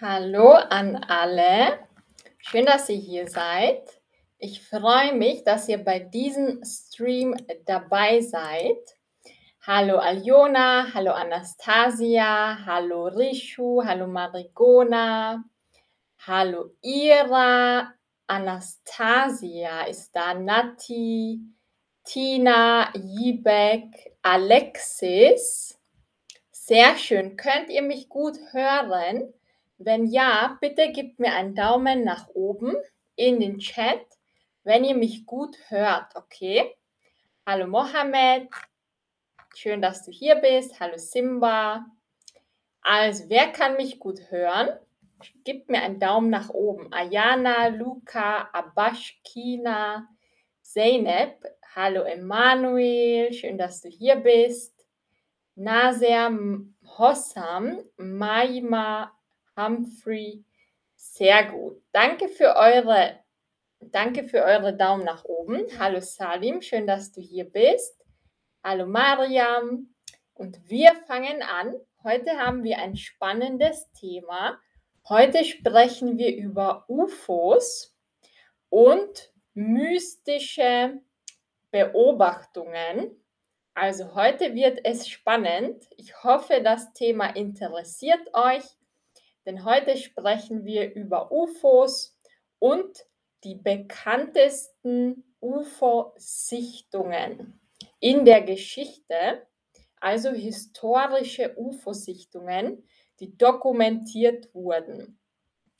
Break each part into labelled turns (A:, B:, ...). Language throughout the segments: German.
A: Hallo an alle. Schön, dass ihr hier seid. Ich freue mich, dass ihr bei diesem Stream dabei seid. Hallo Aljona, hallo Anastasia, hallo Rishu, hallo Marigona, hallo Ira, Anastasia ist da, Nati, Tina, Jibek, Alexis. Sehr schön. Könnt ihr mich gut hören? Wenn ja, bitte gebt mir einen Daumen nach oben in den Chat, wenn ihr mich gut hört, okay? Hallo Mohammed, schön, dass du hier bist. Hallo Simba. Also, wer kann mich gut hören? Gebt mir einen Daumen nach oben. Ayana, Luca, Abash, Kina, Zeynep. Hallo Emanuel, schön, dass du hier bist. Nasir Hossam, Maima, Humphrey. Sehr gut. Danke für eure, danke für eure Daumen nach oben. Hallo Salim, schön, dass du hier bist. Hallo Mariam. Und wir fangen an. Heute haben wir ein spannendes Thema. Heute sprechen wir über UFOs und mystische Beobachtungen. Also heute wird es spannend. Ich hoffe, das Thema interessiert euch denn heute sprechen wir über UFOs und die bekanntesten UFO-Sichtungen in der Geschichte, also historische UFO-Sichtungen, die dokumentiert wurden.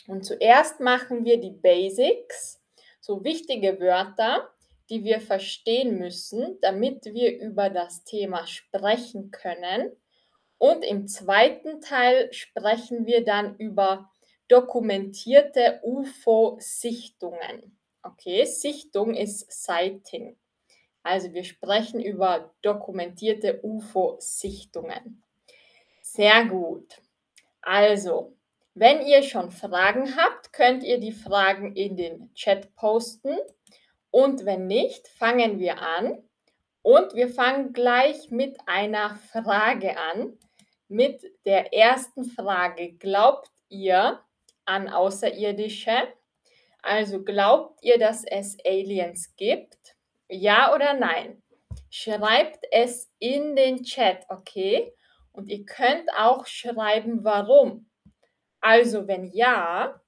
A: Und zuerst machen wir die Basics, so wichtige Wörter, die wir verstehen müssen, damit wir über das Thema sprechen können und im zweiten Teil sprechen wir dann über dokumentierte UFO-Sichtungen. Okay, Sichtung ist Sighting. Also wir sprechen über dokumentierte UFO-Sichtungen. Sehr gut. Also, wenn ihr schon Fragen habt, könnt ihr die Fragen in den Chat posten. Und wenn nicht, fangen wir an. Und wir fangen gleich mit einer Frage an mit der ersten Frage. Glaubt ihr an Außerirdische? Also glaubt ihr, dass es Aliens gibt? Ja oder nein? Schreibt es in den Chat, okay? Und ihr könnt auch schreiben, warum. Also wenn ja,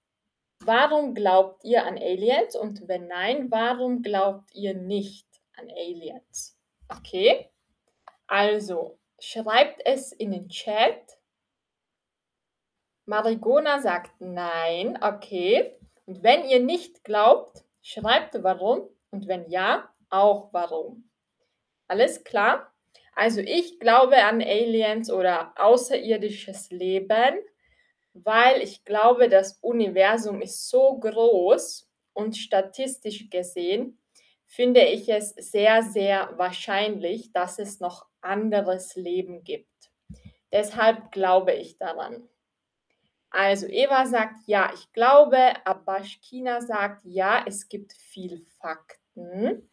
A: warum glaubt ihr an Aliens? Und wenn nein, warum glaubt ihr nicht an Aliens? Okay? Also, Schreibt es in den Chat. Marigona sagt nein. Okay. Und wenn ihr nicht glaubt, schreibt warum. Und wenn ja, auch warum. Alles klar? Also ich glaube an Aliens oder außerirdisches Leben, weil ich glaube, das Universum ist so groß und statistisch gesehen finde ich es sehr, sehr wahrscheinlich, dass es noch anderes Leben gibt. Deshalb glaube ich daran. Also Eva sagt ja, ich glaube. Abashkina sagt ja, es gibt viel Fakten.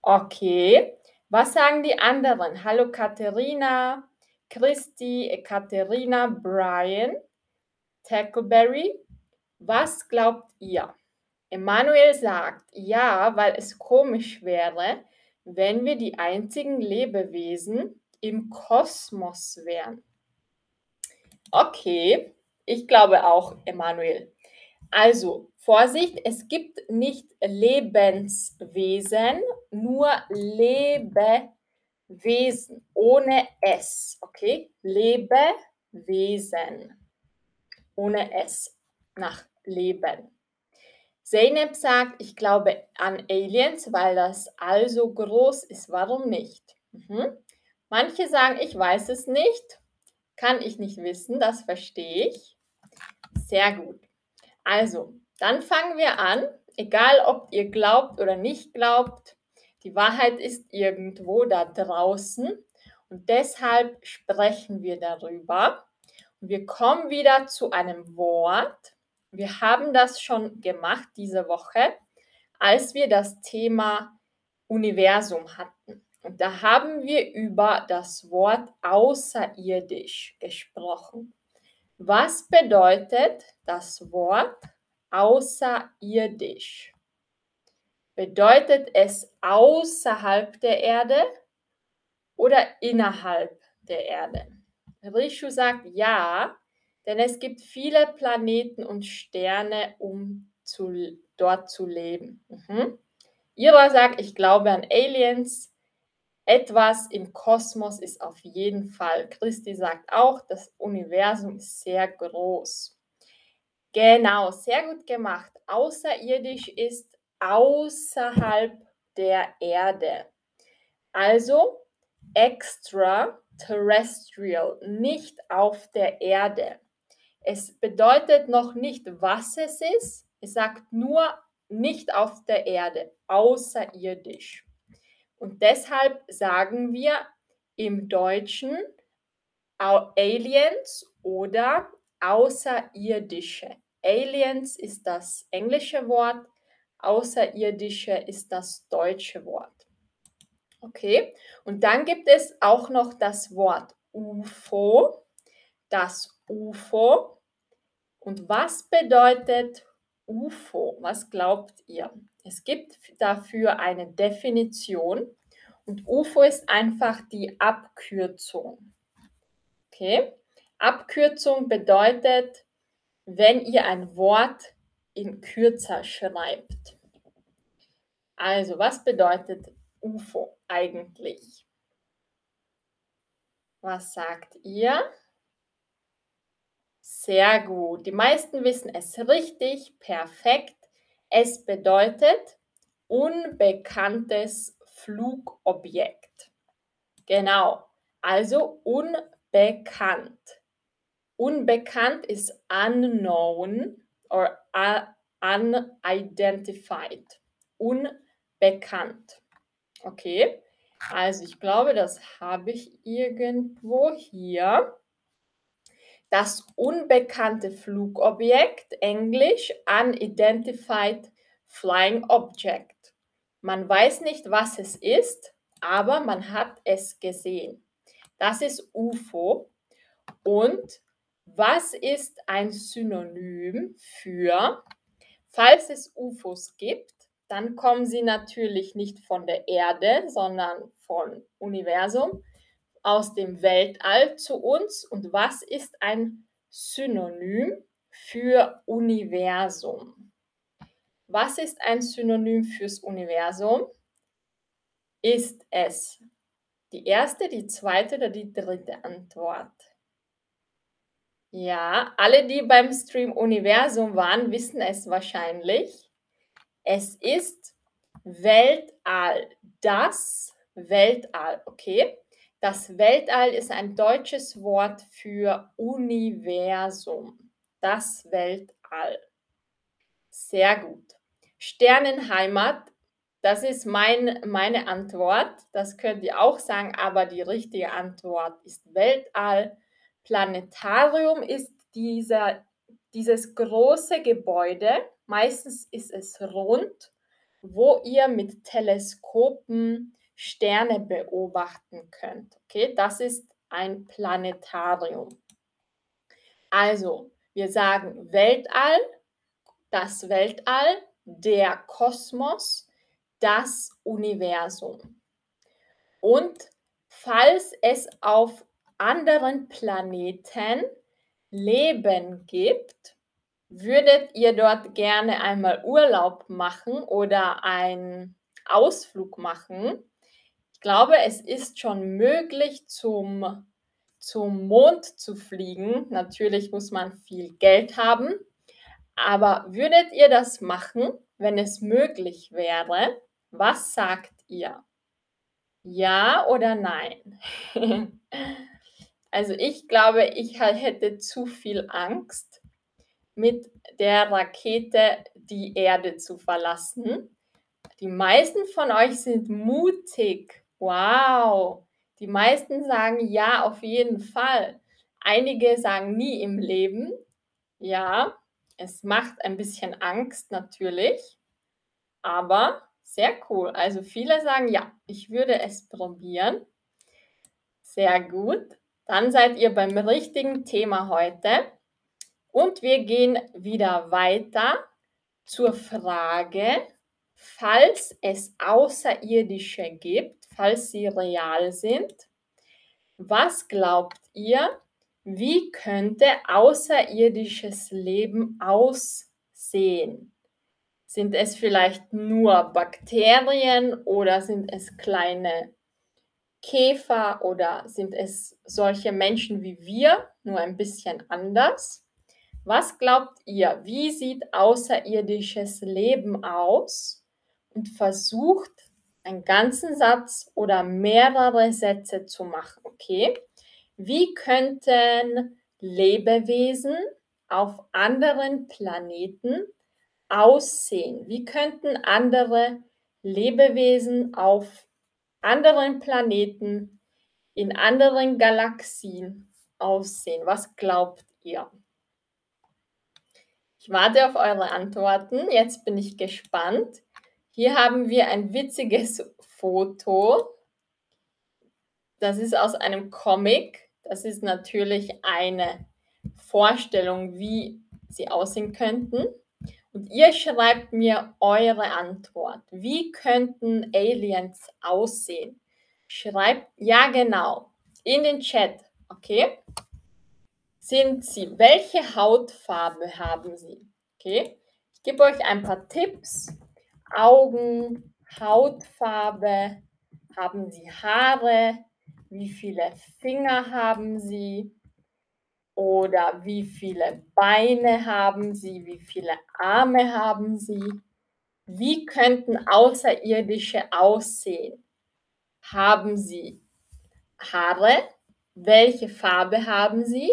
A: Okay. Was sagen die anderen? Hallo Katharina, Christi, Katharina, Brian, Tackleberry. Was glaubt ihr? Emanuel sagt ja, weil es komisch wäre, wenn wir die einzigen Lebewesen im Kosmos wären. Okay, ich glaube auch, Emanuel. Also, Vorsicht, es gibt nicht Lebenswesen, nur Lebewesen ohne S. Okay, Lebewesen ohne S nach Leben. Zeynep sagt, ich glaube an Aliens, weil das All so groß ist. Warum nicht? Mhm. Manche sagen, ich weiß es nicht. Kann ich nicht wissen, das verstehe ich. Sehr gut. Also, dann fangen wir an. Egal, ob ihr glaubt oder nicht glaubt, die Wahrheit ist irgendwo da draußen. Und deshalb sprechen wir darüber. Und wir kommen wieder zu einem Wort, wir haben das schon gemacht diese Woche, als wir das Thema Universum hatten. Und da haben wir über das Wort außerirdisch gesprochen. Was bedeutet das Wort außerirdisch? Bedeutet es außerhalb der Erde oder innerhalb der Erde? Rishu sagt ja, denn es gibt viele Planeten und Sterne, um zu, dort zu leben. Mhm. Ira sagt, ich glaube an Aliens. Etwas im Kosmos ist auf jeden Fall. Christi sagt auch, das Universum ist sehr groß. Genau, sehr gut gemacht. Außerirdisch ist außerhalb der Erde. Also extraterrestrial, nicht auf der Erde. Es bedeutet noch nicht, was es ist. Es sagt nur nicht auf der Erde, außerirdisch. Und deshalb sagen wir im Deutschen Aliens oder Außerirdische. Aliens ist das englische Wort, Außerirdische ist das deutsche Wort. Okay, und dann gibt es auch noch das Wort UFO, das UFO. Und was bedeutet UFO? Was glaubt ihr? Es gibt dafür eine Definition und UFO ist einfach die Abkürzung. Okay? Abkürzung bedeutet, wenn ihr ein Wort in kürzer schreibt. Also, was bedeutet UFO eigentlich? Was sagt ihr? Sehr gut. Die meisten wissen es richtig, perfekt. Es bedeutet unbekanntes Flugobjekt. Genau, also unbekannt. Unbekannt ist unknown or unidentified. Unbekannt. Okay, also ich glaube, das habe ich irgendwo hier. Das unbekannte Flugobjekt, Englisch Unidentified Flying Object. Man weiß nicht, was es ist, aber man hat es gesehen. Das ist UFO. Und was ist ein Synonym für, falls es UFOs gibt, dann kommen sie natürlich nicht von der Erde, sondern vom Universum, aus dem Weltall zu uns. Und was ist ein Synonym für Universum? Was ist ein Synonym fürs Universum? Ist es die erste, die zweite oder die dritte Antwort? Ja, alle, die beim Stream Universum waren, wissen es wahrscheinlich. Es ist Weltall. Das Weltall, okay? Das Weltall ist ein deutsches Wort für Universum. Das Weltall. Sehr gut. Sternenheimat, das ist mein, meine Antwort. Das könnt ihr auch sagen, aber die richtige Antwort ist Weltall. Planetarium ist dieser, dieses große Gebäude, Meistens ist es rund, wo ihr mit Teleskopen Sterne beobachten könnt. Okay, das ist ein Planetarium. Also, wir sagen Weltall, das Weltall, der Kosmos, das Universum. Und falls es auf anderen Planeten Leben gibt, Würdet ihr dort gerne einmal Urlaub machen oder einen Ausflug machen? Ich glaube, es ist schon möglich, zum, zum Mond zu fliegen. Natürlich muss man viel Geld haben. Aber würdet ihr das machen, wenn es möglich wäre? Was sagt ihr? Ja oder nein? also ich glaube, ich hätte zu viel Angst mit der Rakete die Erde zu verlassen. Die meisten von euch sind mutig. Wow. Die meisten sagen ja, auf jeden Fall. Einige sagen nie im Leben. Ja, es macht ein bisschen Angst natürlich, aber sehr cool. Also viele sagen ja, ich würde es probieren. Sehr gut. Dann seid ihr beim richtigen Thema heute. Und wir gehen wieder weiter zur Frage, falls es Außerirdische gibt, falls sie real sind, was glaubt ihr, wie könnte außerirdisches Leben aussehen? Sind es vielleicht nur Bakterien oder sind es kleine Käfer oder sind es solche Menschen wie wir, nur ein bisschen anders? Was glaubt ihr, wie sieht außerirdisches Leben aus? Und versucht einen ganzen Satz oder mehrere Sätze zu machen, okay? Wie könnten Lebewesen auf anderen Planeten aussehen? Wie könnten andere Lebewesen auf anderen Planeten in anderen Galaxien aussehen? Was glaubt ihr? Ich warte auf eure Antworten. Jetzt bin ich gespannt. Hier haben wir ein witziges Foto. Das ist aus einem Comic. Das ist natürlich eine Vorstellung, wie sie aussehen könnten. Und ihr schreibt mir eure Antwort. Wie könnten Aliens aussehen? Schreibt ja genau in den Chat, okay? Sind sie? Welche Hautfarbe haben sie? Okay? Ich gebe euch ein paar Tipps. Augen, Hautfarbe, haben sie Haare, wie viele Finger haben sie oder wie viele Beine haben sie, wie viele Arme haben sie. Wie könnten Außerirdische aussehen? Haben sie Haare? Welche Farbe haben sie?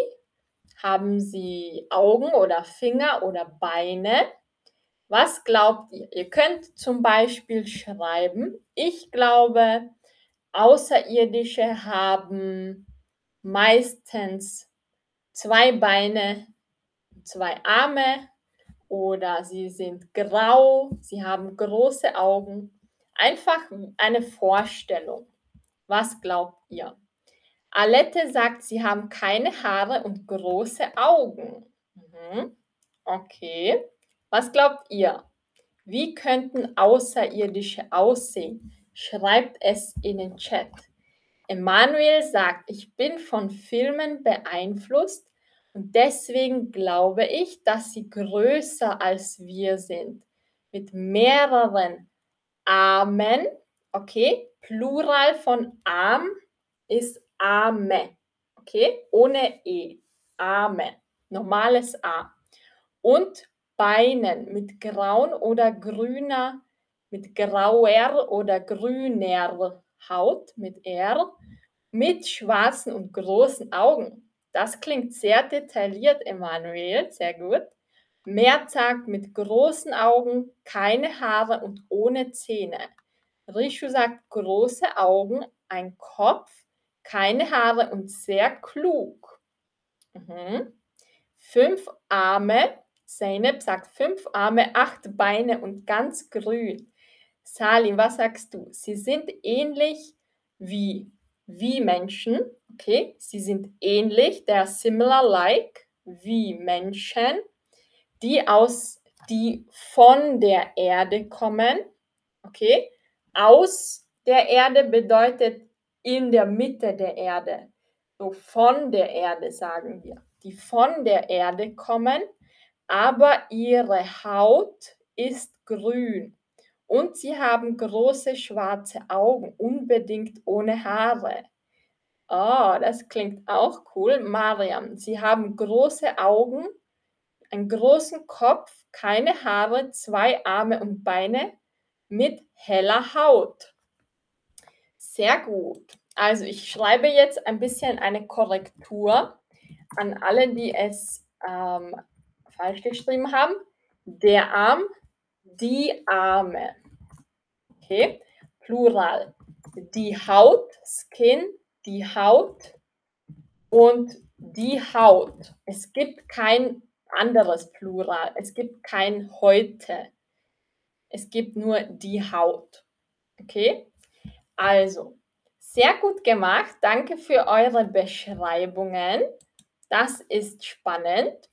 A: Haben sie Augen oder Finger oder Beine? Was glaubt ihr? Ihr könnt zum Beispiel schreiben, ich glaube, Außerirdische haben meistens zwei Beine, zwei Arme oder sie sind grau, sie haben große Augen. Einfach eine Vorstellung. Was glaubt ihr? Alette sagt, sie haben keine Haare und große Augen. Mhm. Okay. Was glaubt ihr? Wie könnten Außerirdische aussehen? Schreibt es in den Chat. Emanuel sagt, ich bin von Filmen beeinflusst und deswegen glaube ich, dass sie größer als wir sind. Mit mehreren Armen. Okay, Plural von Arm ist Arme. Okay, ohne E. Arme. Normales A. Und Beinen mit grauen oder grüner mit grauer oder grüner Haut mit R, mit schwarzen und großen Augen. Das klingt sehr detailliert, Emanuel, sehr gut. Merzag mit großen Augen, keine Haare und ohne Zähne. Rishu sagt große Augen, ein Kopf, keine Haare und sehr klug. Mhm. Fünf Arme, Zeynep sagt fünf Arme, acht Beine und ganz grün. Salim, was sagst du? Sie sind ähnlich wie, wie Menschen. Okay, sie sind ähnlich, they are similar like, wie Menschen, die aus, die von der Erde kommen. Okay, aus der Erde bedeutet in der Mitte der Erde. So von der Erde sagen wir. Die von der Erde kommen, aber ihre Haut ist grün. Und sie haben große schwarze Augen, unbedingt ohne Haare. Oh, das klingt auch cool. Mariam, sie haben große Augen, einen großen Kopf, keine Haare, zwei Arme und Beine mit heller Haut. Sehr gut. Also ich schreibe jetzt ein bisschen eine Korrektur an alle, die es ähm, falsch geschrieben haben. Der Arm, die Arme. Okay, Plural. Die Haut, Skin, die Haut und die Haut. Es gibt kein anderes Plural. Es gibt kein heute. Es gibt nur die Haut. Okay? Also, sehr gut gemacht. Danke für eure Beschreibungen. Das ist spannend.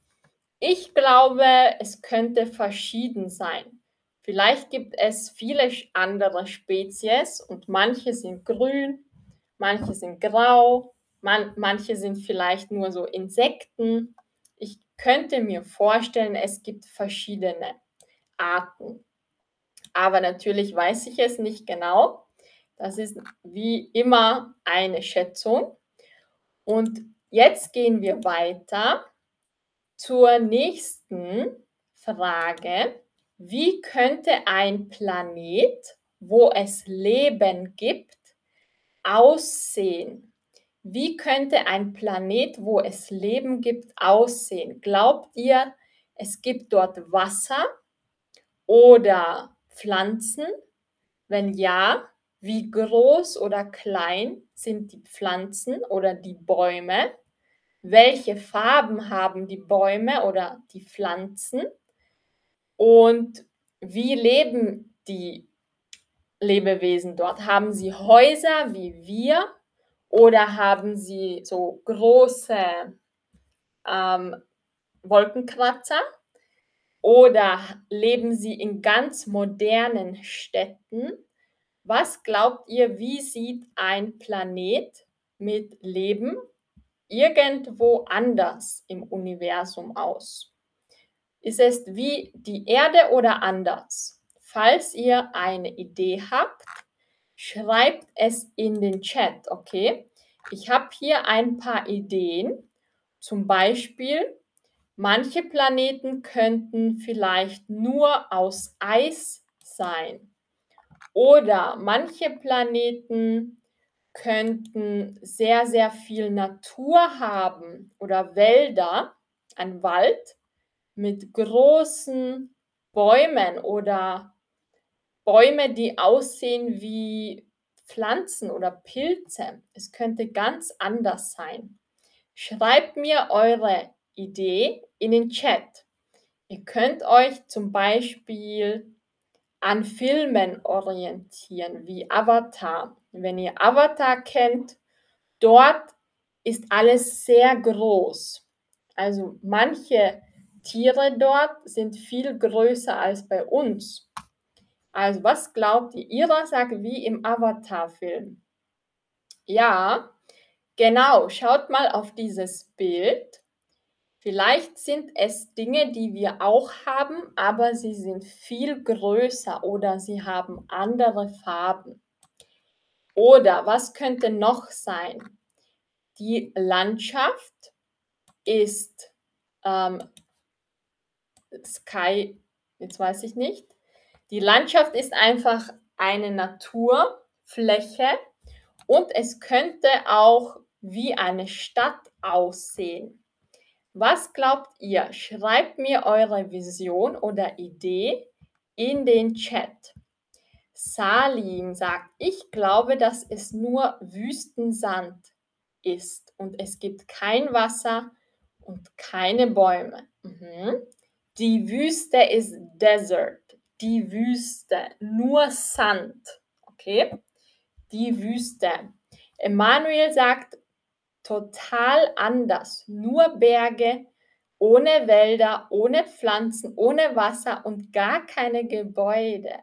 A: Ich glaube, es könnte verschieden sein. Vielleicht gibt es viele andere Spezies und manche sind grün, manche sind grau, man, manche sind vielleicht nur so Insekten. Ich könnte mir vorstellen, es gibt verschiedene Arten. Aber natürlich weiß ich es nicht genau. Das ist wie immer eine Schätzung. Und jetzt gehen wir weiter zur nächsten Frage. Wie könnte ein Planet, wo es Leben gibt, aussehen? Wie könnte ein Planet, wo es Leben gibt, aussehen? Glaubt ihr, es gibt dort Wasser oder Pflanzen? Wenn ja, wie groß oder klein sind die Pflanzen oder die Bäume? Welche Farben haben die Bäume oder die Pflanzen und wie leben die Lebewesen dort? Haben sie Häuser wie wir oder haben sie so große ähm, Wolkenkratzer? Oder leben sie in ganz modernen Städten? Was glaubt ihr, wie sieht ein Planet mit Leben irgendwo anders im Universum aus? Ist es wie die Erde oder anders? Falls ihr eine Idee habt, schreibt es in den Chat, okay? Ich habe hier ein paar Ideen. Zum Beispiel, manche Planeten könnten vielleicht nur aus Eis sein. Oder manche Planeten könnten sehr, sehr viel Natur haben oder Wälder, ein Wald mit großen Bäumen oder Bäume, die aussehen wie Pflanzen oder Pilze. Es könnte ganz anders sein. Schreibt mir eure Idee in den Chat. Ihr könnt euch zum Beispiel an Filmen orientieren, wie Avatar. Wenn ihr Avatar kennt, dort ist alles sehr groß. Also manche Tiere dort sind viel größer als bei uns. Also was glaubt ihr? Ira sagt wie im Avatar-Film. Ja, genau. Schaut mal auf dieses Bild. Vielleicht sind es Dinge, die wir auch haben, aber sie sind viel größer oder sie haben andere Farben. Oder was könnte noch sein? Die Landschaft ist ähm, Sky, jetzt weiß ich nicht. Die Landschaft ist einfach eine Naturfläche und es könnte auch wie eine Stadt aussehen. Was glaubt ihr? Schreibt mir eure Vision oder Idee in den Chat. Salim sagt, ich glaube, dass es nur Wüstensand ist und es gibt kein Wasser und keine Bäume. Mhm. Die Wüste ist Desert. Die Wüste, nur Sand. Okay? Die Wüste. Emanuel sagt, total anders. Nur Berge, ohne Wälder, ohne Pflanzen, ohne Wasser und gar keine Gebäude.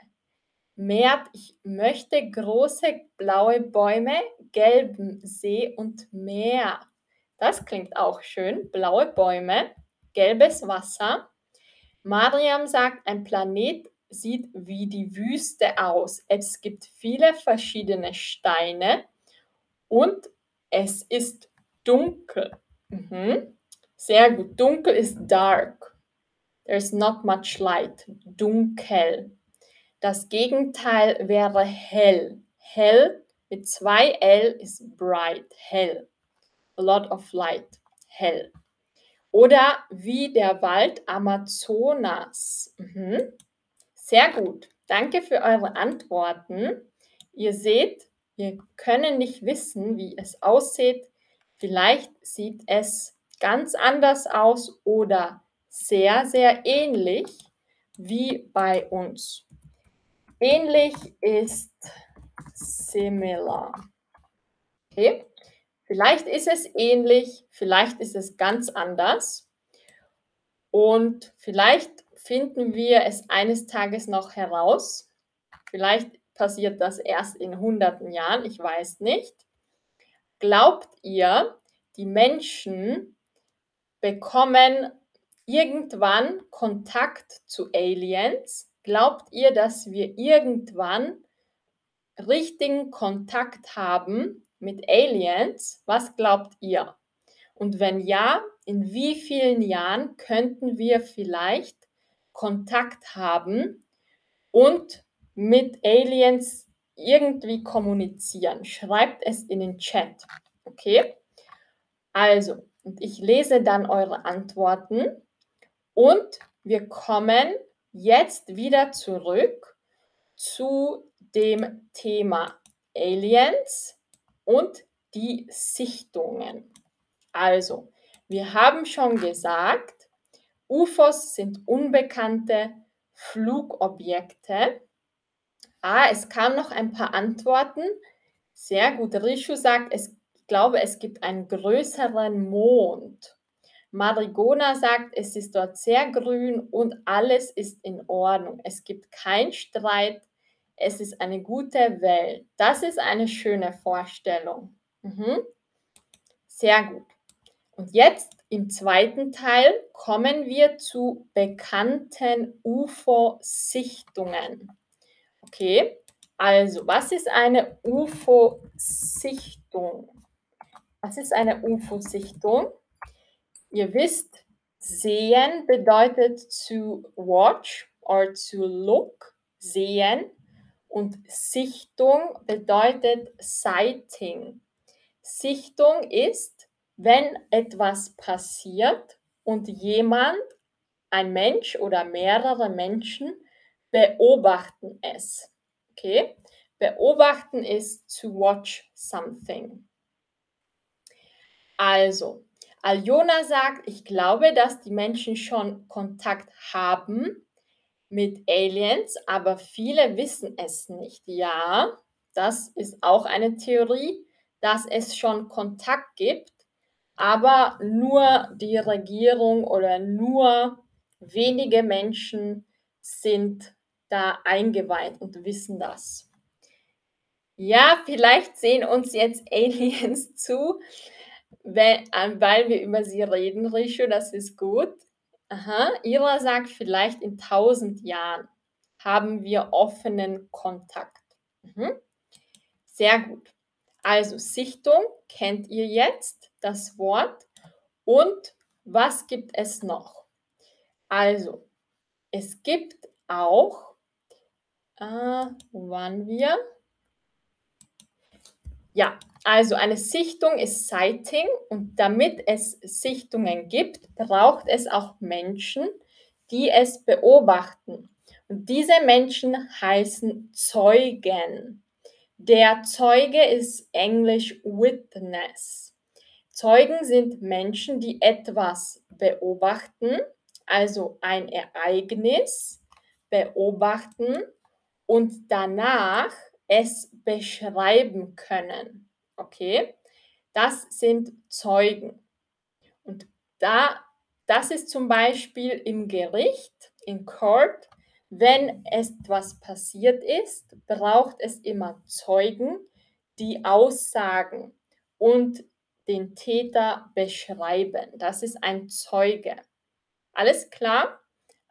A: Mert, ich möchte große blaue Bäume, gelben See und Meer. Das klingt auch schön. Blaue Bäume, gelbes Wasser. Mariam sagt, ein Planet sieht wie die Wüste aus. Es gibt viele verschiedene Steine und es ist dunkel. Mhm. Sehr gut. Dunkel ist dark. There's not much light. Dunkel. Das Gegenteil wäre hell. Hell mit zwei L ist bright, hell. A lot of light, hell. Oder wie der Wald Amazonas. Mhm. Sehr gut. Danke für eure Antworten. Ihr seht, wir können nicht wissen, wie es aussieht, Vielleicht sieht es ganz anders aus oder sehr, sehr ähnlich wie bei uns. Ähnlich ist similar. Okay? Vielleicht ist es ähnlich, vielleicht ist es ganz anders. Und vielleicht finden wir es eines Tages noch heraus. Vielleicht passiert das erst in hunderten Jahren, ich weiß nicht. Glaubt ihr, die Menschen bekommen irgendwann Kontakt zu Aliens? Glaubt ihr, dass wir irgendwann richtigen Kontakt haben mit Aliens? Was glaubt ihr? Und wenn ja, in wie vielen Jahren könnten wir vielleicht Kontakt haben und mit Aliens irgendwie kommunizieren? Schreibt es in den Chat. Okay? Also, ich lese dann eure Antworten und wir kommen jetzt wieder zurück zu dem Thema Aliens und die Sichtungen. Also, wir haben schon gesagt, UFOs sind unbekannte Flugobjekte. Ah, es kamen noch ein paar Antworten. Sehr gut. Rishu sagt, es, ich glaube, es gibt einen größeren Mond. Marigona sagt, es ist dort sehr grün und alles ist in Ordnung. Es gibt keinen Streit. Es ist eine gute Welt. Das ist eine schöne Vorstellung. Mhm. Sehr gut. Und jetzt im zweiten Teil kommen wir zu bekannten UFO-Sichtungen. Okay, also was ist eine UFO-Sichtung? Was ist eine UFO-Sichtung? Ihr wisst, sehen bedeutet to watch or to look, sehen. Und Sichtung bedeutet sighting. Sichtung ist, wenn etwas passiert und jemand, ein Mensch oder mehrere Menschen beobachten es. Okay? Beobachten ist to watch something. Also, Aljona sagt, ich glaube, dass die Menschen schon Kontakt haben mit Aliens, aber viele wissen es nicht. Ja, das ist auch eine Theorie, dass es schon Kontakt gibt, aber nur die Regierung oder nur wenige Menschen sind da eingeweiht und wissen das. Ja, vielleicht sehen uns jetzt Aliens zu, weil wir über sie reden, Risho, das ist gut. Aha, Ira sagt, vielleicht in tausend Jahren haben wir offenen Kontakt. Mhm. Sehr gut. Also Sichtung kennt ihr jetzt, das Wort. Und was gibt es noch? Also, es gibt auch, äh, wo waren wir? Ja, also eine Sichtung ist Sighting und damit es Sichtungen gibt, braucht es auch Menschen, die es beobachten. Und diese Menschen heißen Zeugen. Der Zeuge ist Englisch Witness. Zeugen sind Menschen, die etwas beobachten, also ein Ereignis beobachten und danach es beschreiben können. Okay? Das sind Zeugen. Und da, das ist zum Beispiel im Gericht, in Court, wenn etwas passiert ist, braucht es immer Zeugen, die aussagen und den Täter beschreiben. Das ist ein Zeuge. Alles klar?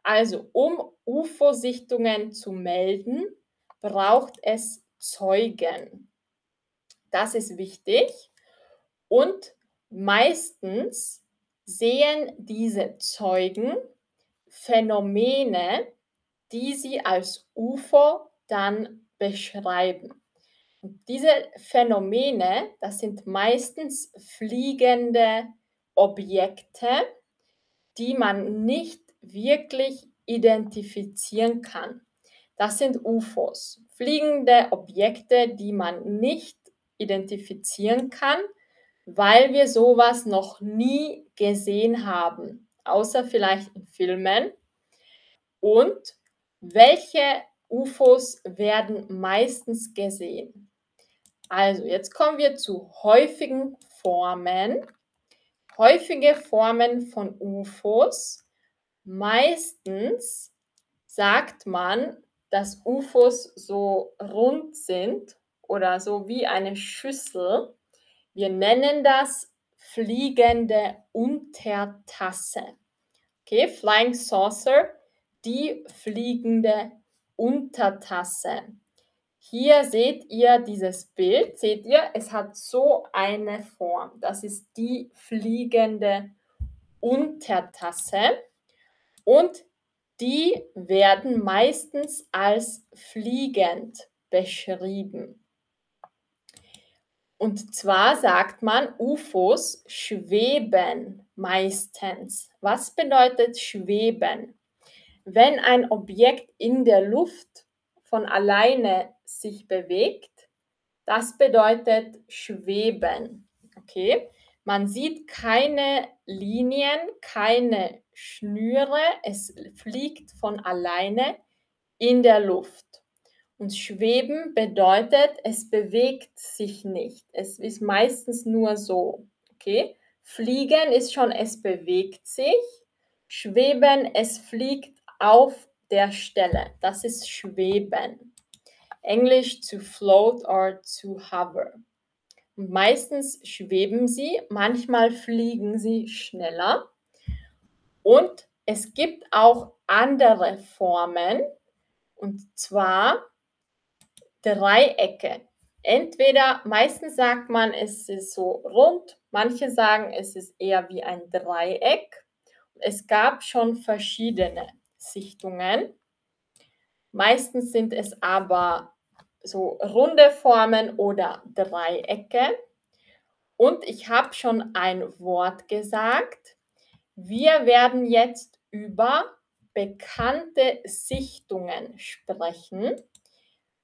A: Also, um UFO-Sichtungen zu melden, braucht es Zeugen. Das ist wichtig. Und meistens sehen diese Zeugen Phänomene, die sie als UFO dann beschreiben. Und diese Phänomene, das sind meistens fliegende Objekte, die man nicht wirklich identifizieren kann. Das sind UFOs, fliegende Objekte, die man nicht identifizieren kann, weil wir sowas noch nie gesehen haben, außer vielleicht in Filmen. Und welche UFOs werden meistens gesehen? Also, jetzt kommen wir zu häufigen Formen. Häufige Formen von UFOs Meistens sagt man, dass UFOs so rund sind oder so wie eine Schüssel. Wir nennen das fliegende Untertasse. Okay, Flying Saucer, die fliegende Untertasse. Hier seht ihr dieses Bild, seht ihr, es hat so eine Form. Das ist die fliegende Untertasse und die werden meistens als fliegend beschrieben. Und zwar sagt man, UFOs schweben meistens. Was bedeutet schweben? Wenn ein Objekt in der Luft von alleine sich bewegt, das bedeutet schweben. Okay? Man sieht keine Linien, keine Schnüre, es fliegt von alleine in der Luft. Und schweben bedeutet, es bewegt sich nicht. Es ist meistens nur so. Okay? Fliegen ist schon, es bewegt sich. Schweben, es fliegt auf der Stelle. Das ist schweben. Englisch to float or to hover. Meistens schweben sie, manchmal fliegen sie schneller. Und es gibt auch andere Formen, und zwar Dreiecke. Entweder, meistens sagt man, es ist so rund, manche sagen, es ist eher wie ein Dreieck. Es gab schon verschiedene Sichtungen. Meistens sind es aber so runde Formen oder Dreiecke. Und ich habe schon ein Wort gesagt. Wir werden jetzt über bekannte Sichtungen sprechen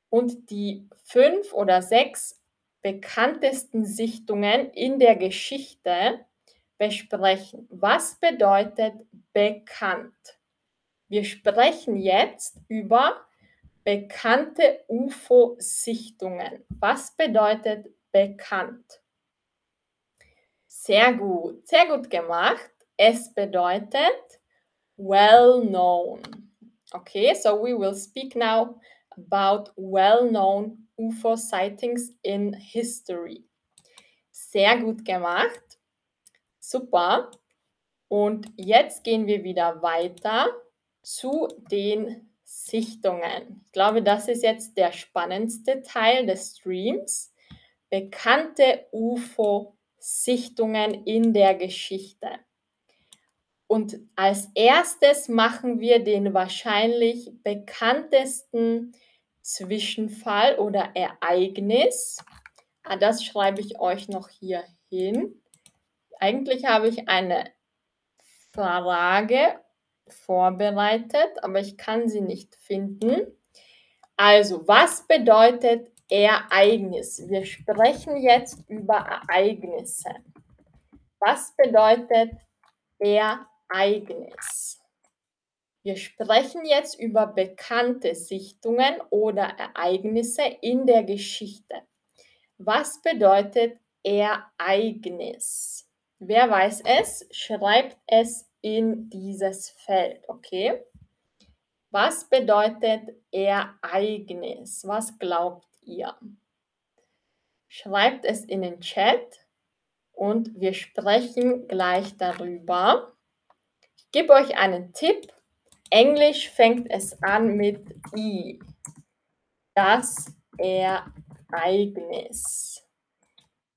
A: und die fünf oder sechs bekanntesten Sichtungen in der Geschichte besprechen. Was bedeutet bekannt? Wir sprechen jetzt über bekannte UFO-Sichtungen. Was bedeutet bekannt? Sehr gut, sehr gut gemacht. Es bedeutet well known. Okay, so we will speak now about well-known UFO sightings in history. Sehr gut gemacht. Super. Und jetzt gehen wir wieder weiter zu den Sichtungen. Ich glaube, das ist jetzt der spannendste Teil des Streams. Bekannte UFO-Sichtungen in der Geschichte. Und als erstes machen wir den wahrscheinlich bekanntesten Zwischenfall oder Ereignis. Ah, das schreibe ich euch noch hier hin. Eigentlich habe ich eine Frage vorbereitet, aber ich kann sie nicht finden. Also, was bedeutet Ereignis? Wir sprechen jetzt über Ereignisse. Was bedeutet Ereignis? Wir sprechen jetzt über bekannte Sichtungen oder Ereignisse in der Geschichte. Was bedeutet Ereignis? Wer weiß es? Schreibt es in dieses Feld, okay? Was bedeutet Ereignis? Was glaubt ihr? Schreibt es in den Chat und wir sprechen gleich darüber. Ich gebe euch einen Tipp. Englisch fängt es an mit I. Das Ereignis.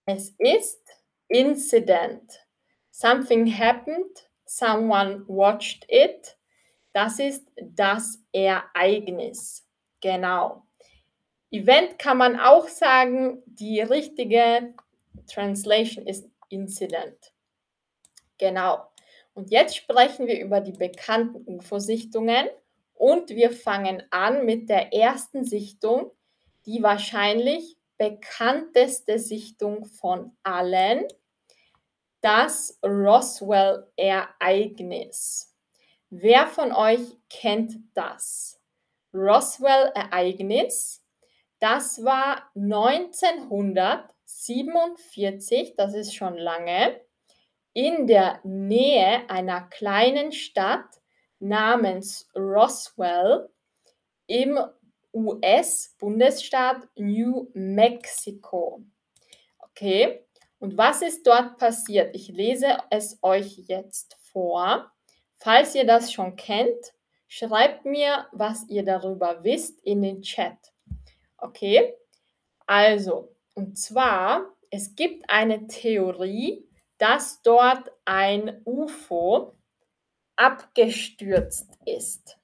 A: Es ist Incident. Something happened, someone watched it. Das ist das Ereignis. Genau. Event kann man auch sagen, die richtige Translation ist Incident. Genau. Und jetzt sprechen wir über die bekannten UFO-Sichtungen und wir fangen an mit der ersten Sichtung, die wahrscheinlich bekannteste Sichtung von allen, das Roswell-Ereignis. Wer von euch kennt das? Roswell-Ereignis, das war 1947, das ist schon lange, in der Nähe einer kleinen Stadt namens Roswell im US-Bundesstaat New Mexico. Okay, und was ist dort passiert? Ich lese es euch jetzt vor. Falls ihr das schon kennt, schreibt mir, was ihr darüber wisst, in den Chat. Okay, also, und zwar, es gibt eine Theorie, dass dort ein UFO abgestürzt ist.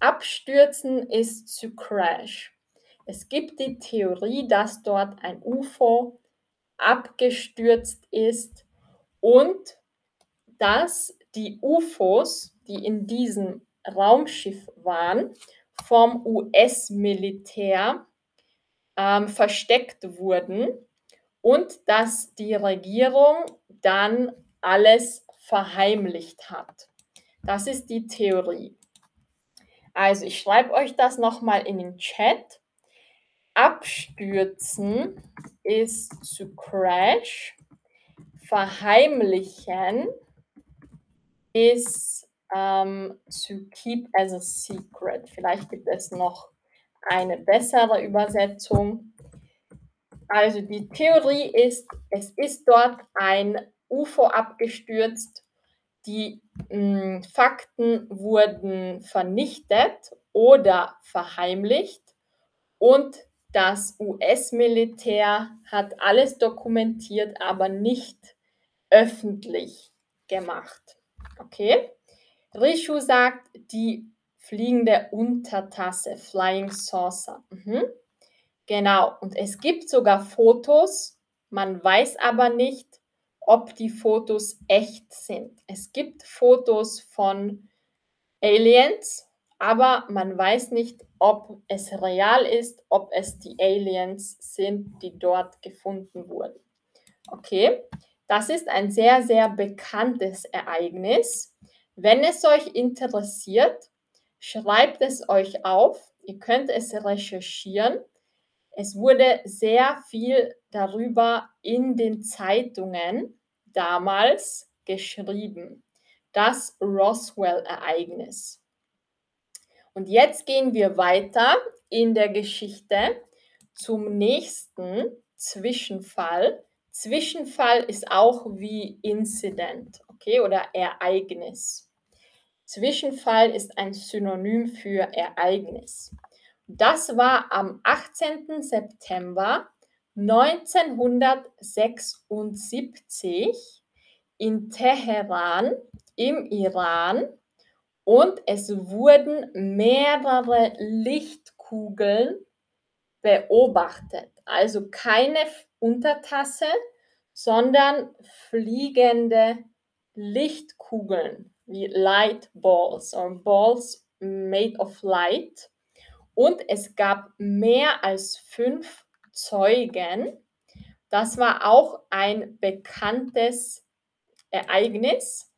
A: Abstürzen ist zu crash. Es gibt die Theorie, dass dort ein UFO abgestürzt ist und dass die UFOs, die in diesem Raumschiff waren, vom US-Militär ähm, versteckt wurden und dass die Regierung dann alles verheimlicht hat. Das ist die Theorie. Also ich schreibe euch das nochmal in den Chat. Abstürzen ist zu crash. Verheimlichen ist ähm, to keep as a secret. Vielleicht gibt es noch eine bessere Übersetzung. Also die Theorie ist, es ist dort ein UFO abgestürzt, die mh, hm, Fakten wurden vernichtet oder verheimlicht und das US-Militär hat alles dokumentiert, aber nicht öffentlich gemacht. Okay? Rishu sagt, die fliegende Untertasse, Flying Saucer. Mhm. Genau, und es gibt sogar Fotos, man weiß aber nicht, ob die Fotos echt sind. Es gibt Fotos von Aliens, aber man weiß nicht, ob es real ist, ob es die Aliens sind, die dort gefunden wurden. Okay, das ist ein sehr, sehr bekanntes Ereignis. Wenn es euch interessiert, schreibt es euch auf. Ihr könnt es recherchieren. Es wurde sehr viel darüber in den Zeitungen damals geschrieben. Das Roswell-Ereignis. Und jetzt gehen wir weiter in der Geschichte zum nächsten Zwischenfall. Zwischenfall ist auch wie Incident, okay, oder Ereignis. Zwischenfall ist ein Synonym für Ereignis. Das war am 18. September 1976 in Teheran im Iran und es wurden mehrere Lichtkugeln beobachtet. Also keine Untertasse, sondern fliegende Lichtkugeln wie Light Balls or Balls made of light. Und es gab mehr als fünf Zeugen. Das war auch ein bekanntes Ereignis,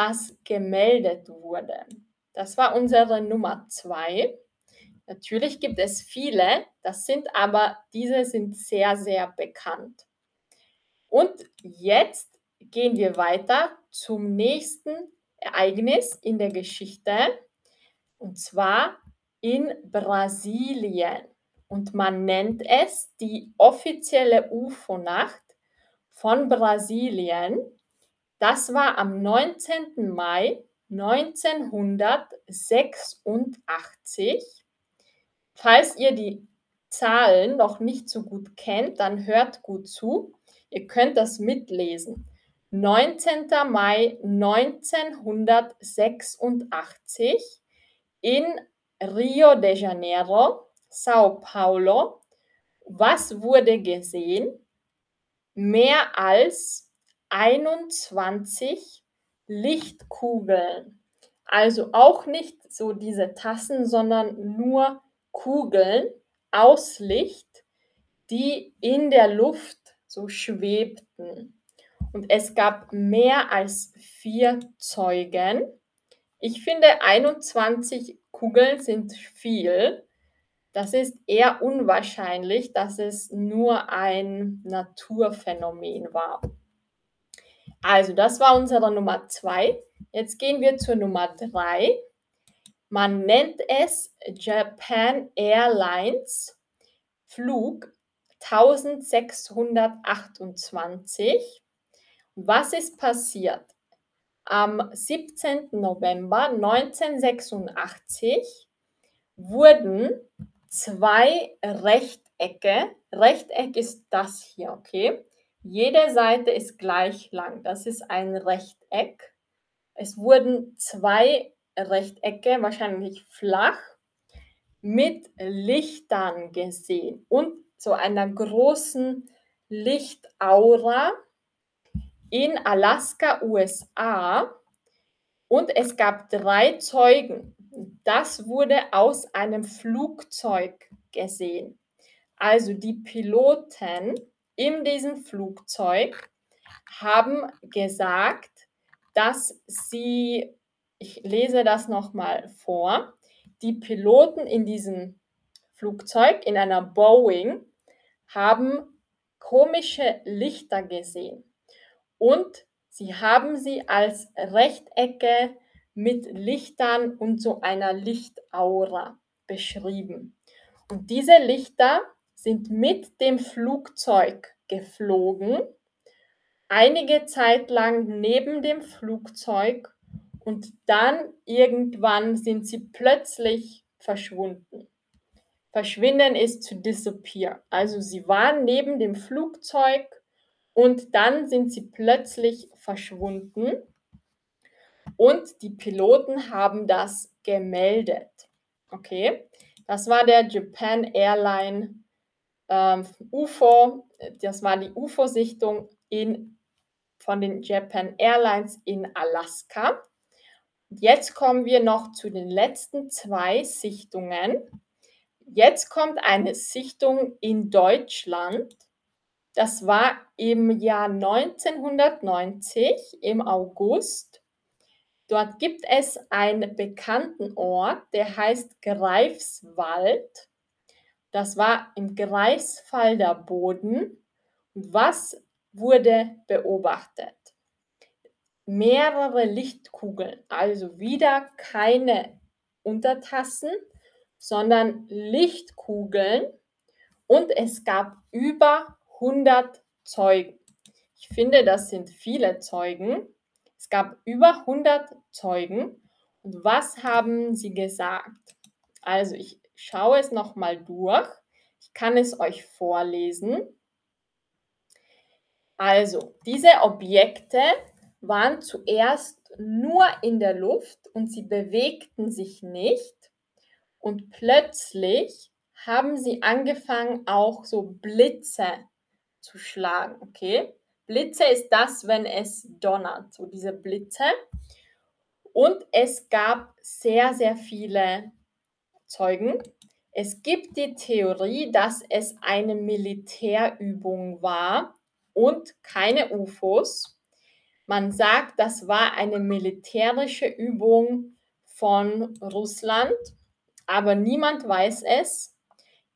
A: das gemeldet wurde. Das war unsere Nummer zwei. Natürlich gibt es viele, das sind aber, diese sind sehr, sehr bekannt. Und jetzt gehen wir weiter zum nächsten Ereignis in der Geschichte, und zwar in Brasilien. Und man nennt es die offizielle UFO-Nacht von Brasilien. Das war am 19. Mai 1986. Falls ihr die Zahlen noch nicht so gut kennt, dann hört gut zu. Ihr könnt das mitlesen. 19. Mai 1986 in Rio de Janeiro, Sao Paulo. Was wurde gesehen? Mehr als 21 Lichtkugeln. Also auch nicht so diese Tassen, sondern nur Kugeln aus Licht, die in der Luft so schwebten. Und es gab mehr als vier Zeugen. Ich finde 21 Kugeln sind viel. Das ist eher unwahrscheinlich, dass es nur ein Naturphänomen war. Also, das war unsere Nummer zwei. Jetzt gehen wir zur Nummer drei. Man nennt es Japan Airlines Flug 1628. Was ist passiert? Am 17. November 1986 wurden zwei Rechtecke, Rechteck ist das hier, okay? Jede Seite ist gleich lang, das ist ein Rechteck. Es wurden zwei Rechtecke, wahrscheinlich flach, mit Lichtern gesehen und so einer großen Lichtaura in Alaska, USA. Und es gab drei Zeugen. Das wurde aus einem Flugzeug gesehen. Also die Piloten in diesem Flugzeug haben gesagt, dass sie, ich lese das nochmal vor, die Piloten in diesem Flugzeug, in einer Boeing, haben komische Lichter gesehen und sie haben sie als Rechtecke mit Lichtern und so einer Lichtaura beschrieben. Und diese Lichter sind mit dem Flugzeug geflogen, einige Zeit lang neben dem Flugzeug und dann irgendwann sind sie plötzlich verschwunden. Verschwinden ist to disappear. Also sie waren neben dem Flugzeug und dann sind sie plötzlich verschwunden und die Piloten haben das gemeldet. Okay, das war der Japan Airline ähm, UFO, das war die UFO-Sichtung in, von den Japan Airlines in Alaska. Jetzt kommen wir noch zu den letzten zwei Sichtungen. Jetzt kommt eine Sichtung in Deutschland. Das war im Jahr 1990 im August. Dort gibt es einen bekannten Ort, der heißt Greifswald. Das war im Greifswalder Boden. Und was wurde beobachtet? mehrere Lichtkugeln, also wieder keine Untertassen, sondern Lichtkugeln und es gab über 100 Zeugen. Ich finde, das sind viele Zeugen. Es gab über 100 Zeugen. Und was haben sie gesagt? Also ich schaue es nochmal durch. Ich kann es euch vorlesen. Also, diese Objekte waren zuerst nur in der Luft und sie bewegten sich nicht. Und plötzlich haben sie angefangen, auch so Blitze zu schlagen. Okay? Blitze ist das, wenn es donnert, so diese Blitze. Und es gab sehr, sehr viele Zeugen. Es gibt die Theorie, dass es eine Militärübung war und keine UFOs. Man sagt, das war eine militärische Übung von Russland, aber niemand weiß es.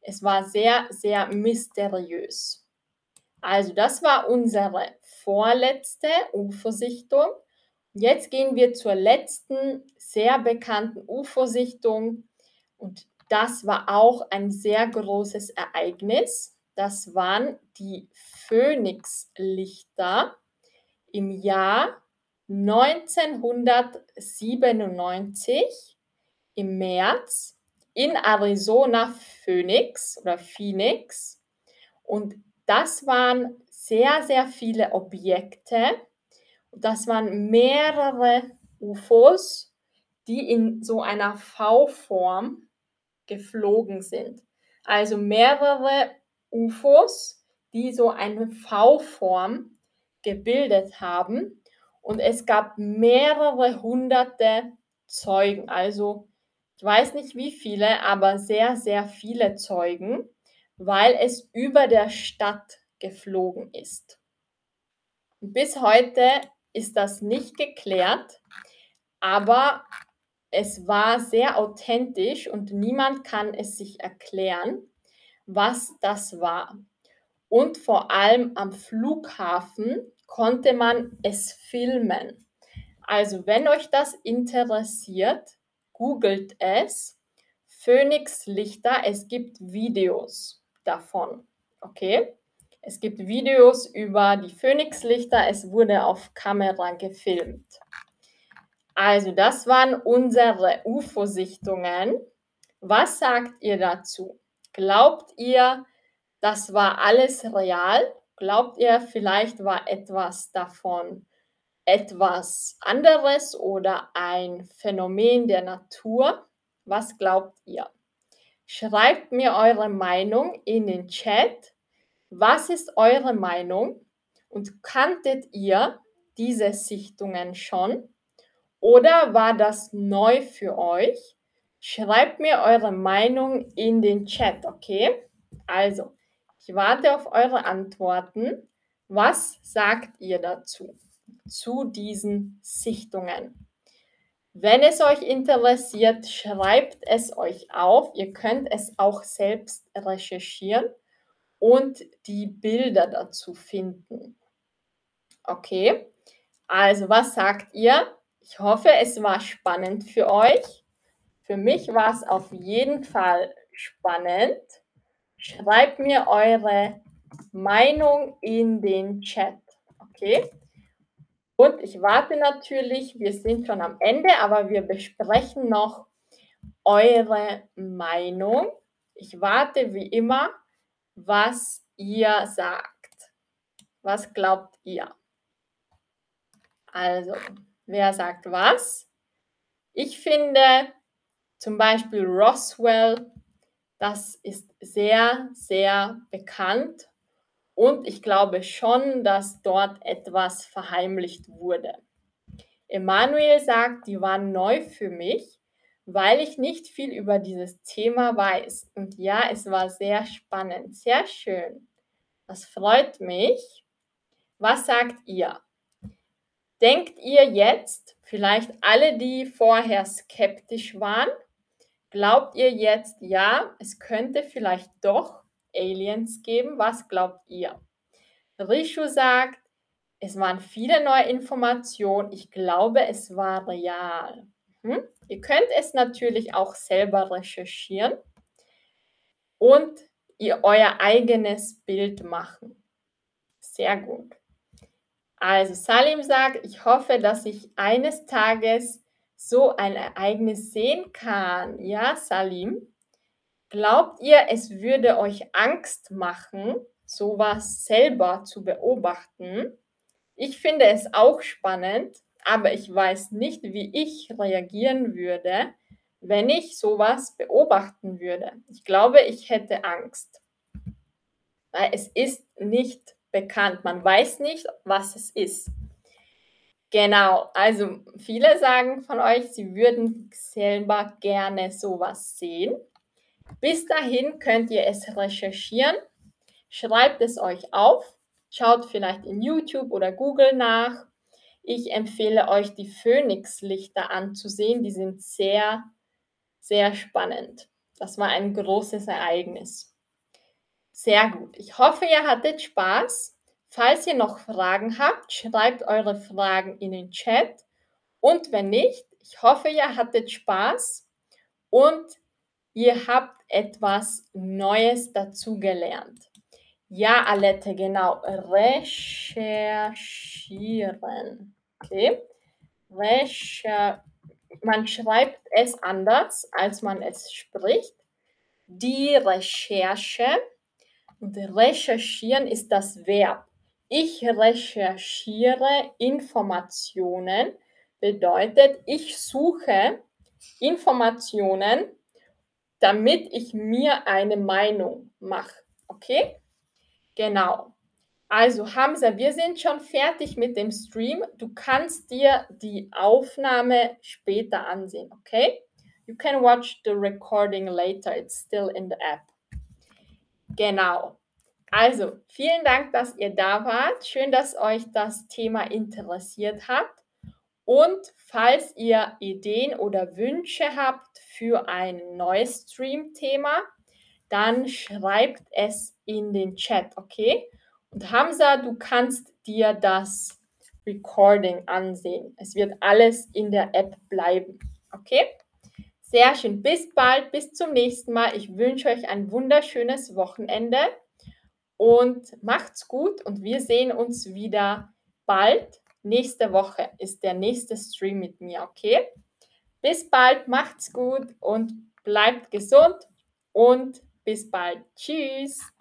A: Es war sehr, sehr mysteriös. Also das war unsere vorletzte UFO-Sichtung. Jetzt gehen wir zur letzten sehr bekannten UFO-Sichtung und das war auch ein sehr großes Ereignis. Das waren die Phönixlichter im Jahr 1997 im März in Arizona Phoenix oder Phoenix. Und das waren sehr, sehr viele Objekte. Das waren mehrere UFOs, die in so einer V-Form geflogen sind. Also mehrere UFOs, die so eine V-Form gebildet haben. Und es gab mehrere hunderte Zeugen. Also ich weiß nicht wie viele, aber sehr, sehr viele Zeugen, weil es über der Stadt geflogen ist. Bis heute ist das nicht geklärt, aber es war sehr authentisch und niemand kann es sich erklären, was das war. Und vor allem am Flughafen konnte man es filmen. Also wenn euch das interessiert, googelt es. Phoenix-Lichter, es gibt Videos davon. Okay? Es gibt Videos über die Phoenix-Lichter. Es wurde auf Kamera gefilmt. Also, das waren unsere UFO-Sichtungen. Was sagt ihr dazu? Glaubt ihr, das war alles real? Glaubt ihr, vielleicht war etwas davon etwas anderes oder ein Phänomen der Natur? Was glaubt ihr? Schreibt mir eure Meinung in den Chat. Was ist eure Meinung? Und kanntet ihr diese Sichtungen schon? Oder war das neu für euch? Schreibt mir eure Meinung in den Chat, okay? Also, ich warte auf eure Antworten. Was sagt ihr dazu? Zu diesen Sichtungen. Wenn es euch interessiert, schreibt es euch auf. Ihr könnt es auch selbst recherchieren und die Bilder dazu finden. Okay, also was sagt ihr? Ich hoffe, es war spannend für euch. Für mich war es auf jeden Fall spannend. Schreibt mir eure Meinung in den Chat. Okay? Und ich warte natürlich, wir sind schon am Ende, aber wir besprechen noch eure Meinung. Ich warte wie immer, was ihr sagt. Was glaubt ihr? Also, wer sagt was? Ich finde, zum Beispiel Roswell, das ist sehr, sehr bekannt und ich glaube schon, dass dort etwas verheimlicht wurde. Emanuel sagt, die waren neu für mich, weil ich nicht viel über dieses Thema weiß. Und ja, es war sehr spannend, sehr schön. Das freut mich. Was sagt ihr? Denkt ihr jetzt, vielleicht alle, die vorher skeptisch waren, Glaubt ihr jetzt, ja, es könnte vielleicht doch Aliens geben? Was glaubt ihr? Rishu sagt, es waren viele neue Informationen. Ich glaube, es war real. Hm? Ihr könnt es natürlich auch selber recherchieren und ihr euer eigenes Bild machen. Sehr gut. Also Salim sagt, ich hoffe, dass ich eines Tages so ein Ereignis sehen kann. Ja, Salim? Glaubt ihr, es würde euch Angst machen, sowas selber zu beobachten? Ich finde es auch spannend, aber ich weiß nicht, wie ich reagieren würde, wenn ich sowas beobachten würde. Ich glaube, ich hätte Angst, weil es ist nicht bekannt. Man weiß nicht, was es ist. Genau, also viele sagen von euch, sie würden selber gerne sowas sehen. Bis dahin könnt ihr es recherchieren, schreibt es euch auf, schaut vielleicht in YouTube oder Google nach. Ich empfehle euch die Phoenix-Lichter anzusehen, die sind sehr, sehr spannend. Das war ein großes Ereignis. Sehr gut. Ich hoffe, ihr hattet Spaß. Falls ihr noch Fragen habt, schreibt eure Fragen in den Chat. Und wenn nicht, ich hoffe, ihr hattet Spaß und ihr habt etwas Neues dazugelernt. Ja, Alette, genau. Recherchieren. Okay. Recher man schreibt es anders, als man es spricht. Die Recherche. Und recherchieren ist das Verb. Ich recherchiere Informationen bedeutet, ich suche Informationen, damit ich mir eine Meinung mache. Okay? Genau. Also Hamza, wir sind schon fertig mit dem Stream. Du kannst dir die Aufnahme später ansehen, okay? You can watch the recording later. It's still in the app. Genau. Also, vielen Dank, dass ihr da wart. Schön, dass euch das Thema interessiert hat. Und falls ihr Ideen oder Wünsche habt für ein neues Stream-Thema, dann schreibt es in den Chat, okay? Und Hamza, du kannst dir das Recording ansehen. Es wird alles in der App bleiben, okay? Sehr schön. Bis bald, bis zum nächsten Mal. Ich wünsche euch ein wunderschönes Wochenende und macht's gut und wir sehen uns wieder bald. Nächste Woche ist der nächste Stream mit mir, okay? Bis bald, macht's gut und bleibt gesund und bis bald. Tschüss.